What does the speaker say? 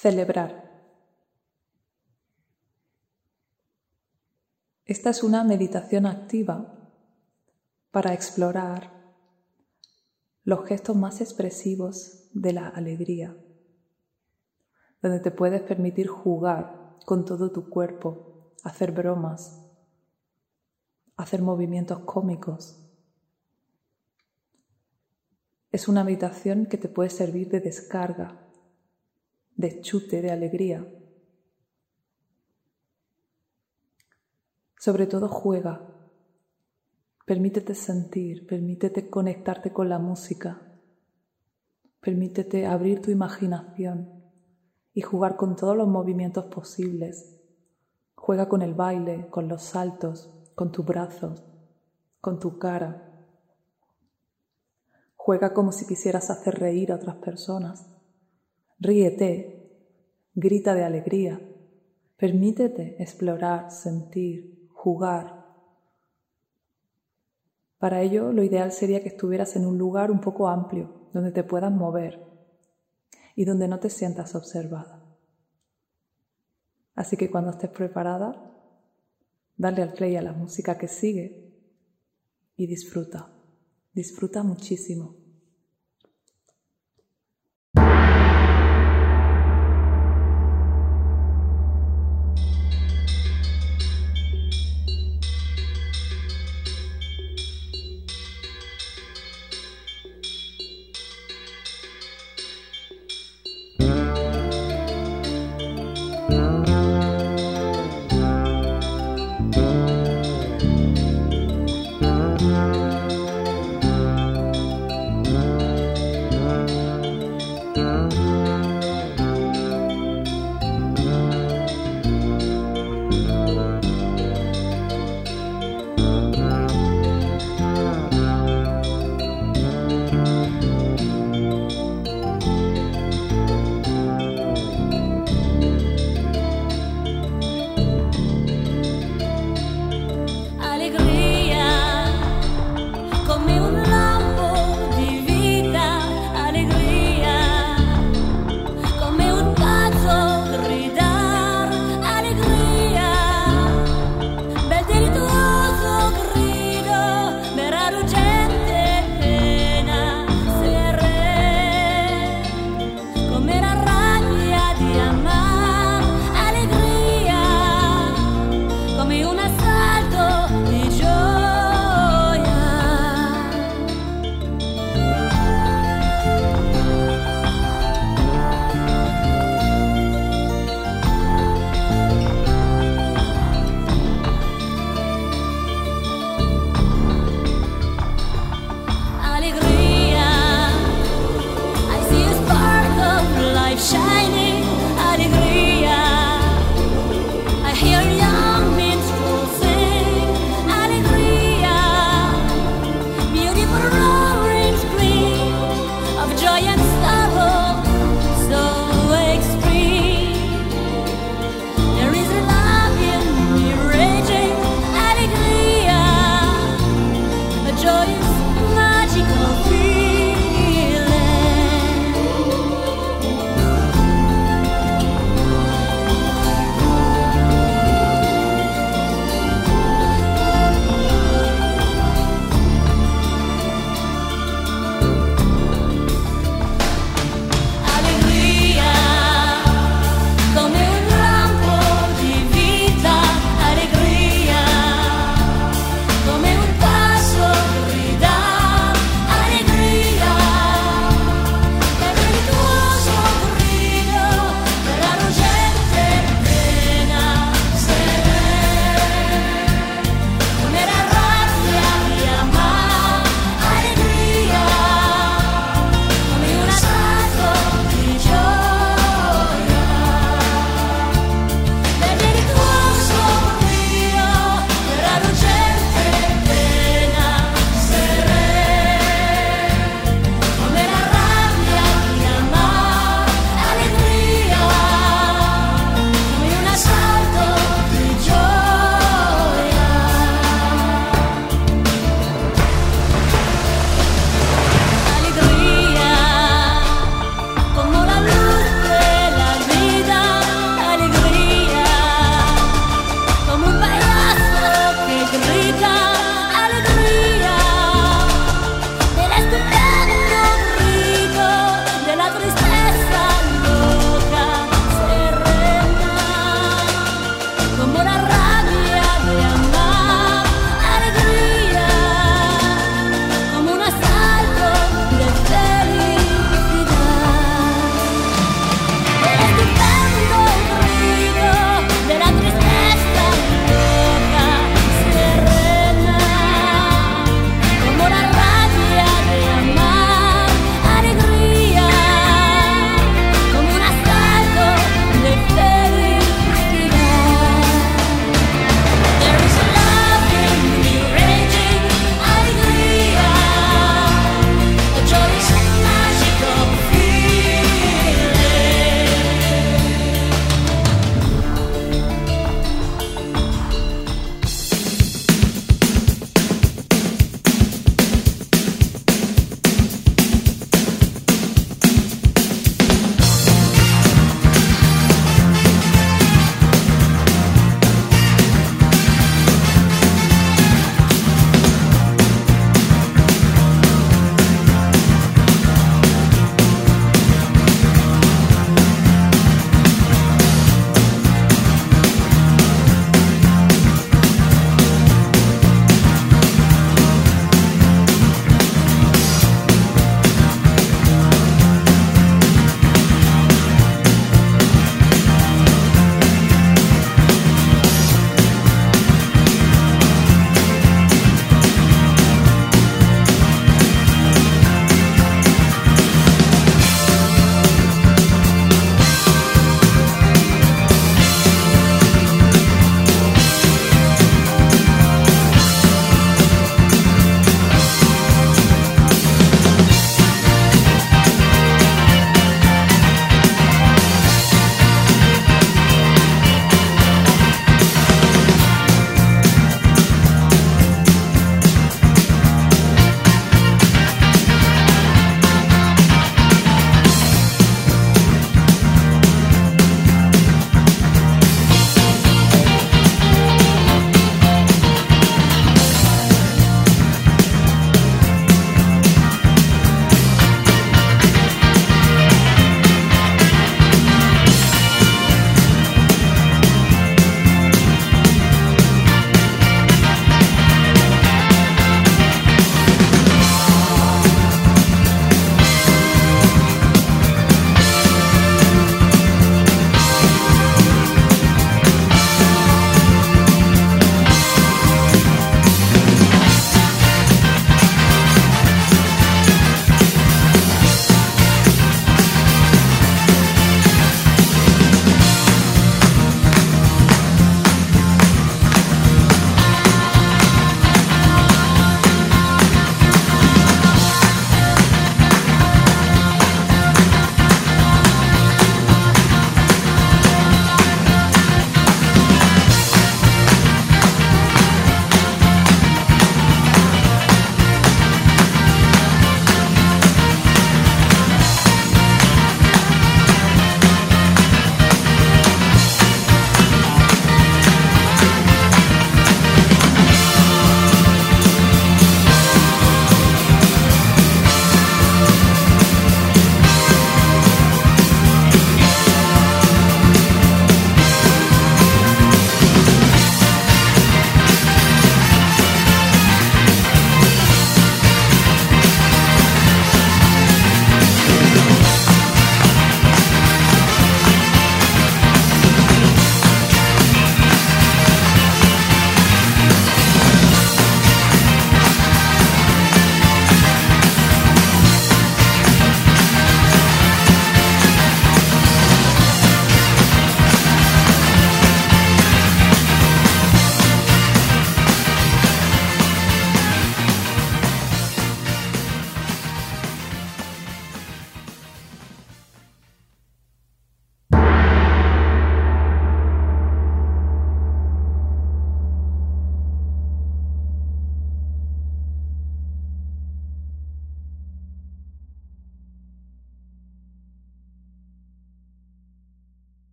Celebrar. Esta es una meditación activa para explorar los gestos más expresivos de la alegría, donde te puedes permitir jugar con todo tu cuerpo, hacer bromas, hacer movimientos cómicos. Es una meditación que te puede servir de descarga de chute, de alegría. Sobre todo juega, permítete sentir, permítete conectarte con la música, permítete abrir tu imaginación y jugar con todos los movimientos posibles. Juega con el baile, con los saltos, con tus brazos, con tu cara. Juega como si quisieras hacer reír a otras personas. Ríete, grita de alegría, permítete explorar, sentir, jugar. Para ello, lo ideal sería que estuvieras en un lugar un poco amplio, donde te puedas mover y donde no te sientas observada. Así que cuando estés preparada, dale al play a la música que sigue y disfruta, disfruta muchísimo.